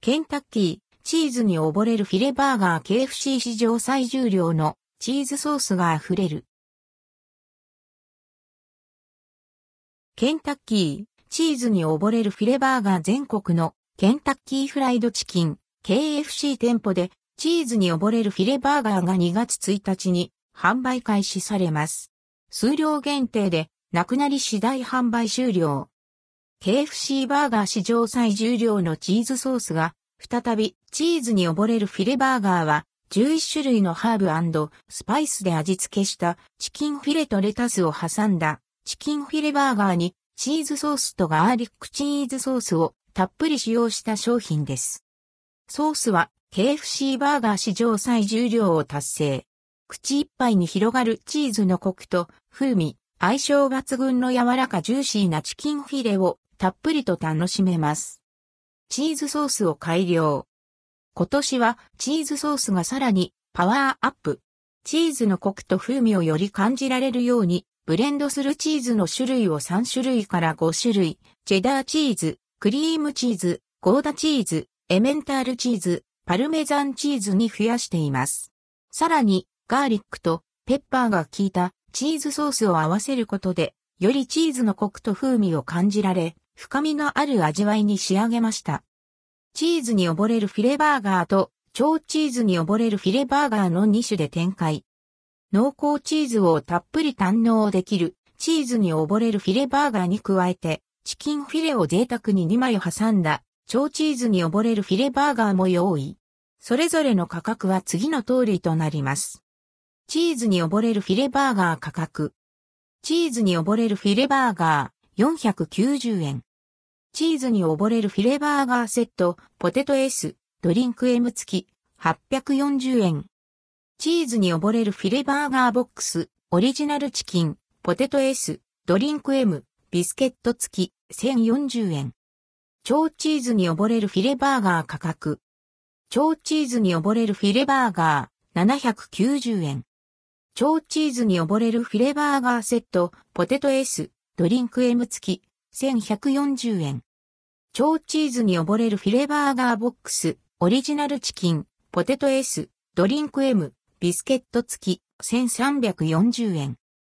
ケンタッキー、チーズに溺れるフィレバーガー KFC 史上最重量のチーズソースが溢れる。ケンタッキー、チーズに溺れるフィレバーガー全国のケンタッキーフライドチキン、KFC 店舗でチーズに溺れるフィレバーガーが2月1日に販売開始されます。数量限定でなくなり次第販売終了。KFC バーガー史上最重量のチーズソースが再びチーズに溺れるフィレバーガーは11種類のハーブスパイスで味付けしたチキンフィレとレタスを挟んだチキンフィレバーガーにチーズソースとガーリックチーズソースをたっぷり使用した商品です。ソースは KFC バーガー史上最重量を達成。口いっぱいに広がるチーズのコクと風味、相性抜群の柔らかジューシーなチキンフィレをたっぷりと楽しめます。チーズソースを改良。今年はチーズソースがさらにパワーアップ。チーズのコクと風味をより感じられるようにブレンドするチーズの種類を3種類から5種類、チェダーチーズ、クリームチーズ、ゴーダチーズ、エメンタールチーズ、パルメザンチーズに増やしています。さらに、ガーリックとペッパーが効いたチーズソースを合わせることで、よりチーズのコクと風味を感じられ、深みのある味わいに仕上げました。チーズに溺れるフィレバーガーと超チーズに溺れるフィレバーガーの2種で展開。濃厚チーズをたっぷり堪能できるチーズに溺れるフィレバーガーに加えて、チキンフィレを贅沢に2枚挟んだ超チーズに溺れるフィレバーガーも用意。それぞれの価格は次の通りとなります。チーズに溺れるフィレバーガー価格。チーズに溺れるフィレバーガー490円。チーズに溺れるフィレバーガーセット、ポテト S、ドリンク M 付き840円。チーズに溺れるフィレバーガーボックス、オリジナルチキン、ポテト S、ドリンク M、ビスケット付き1040円。超チーズに溺れるフィレバーガー価格。超チーズに溺れるフィレバーガー790円。超チーズに溺れるフィレバーガーセット、ポテト S、ドリンク M 付き1140円。超チーズに溺れるフィレバーガーボックス、オリジナルチキン、ポテト S、ドリンク M、ビスケット付き1340円。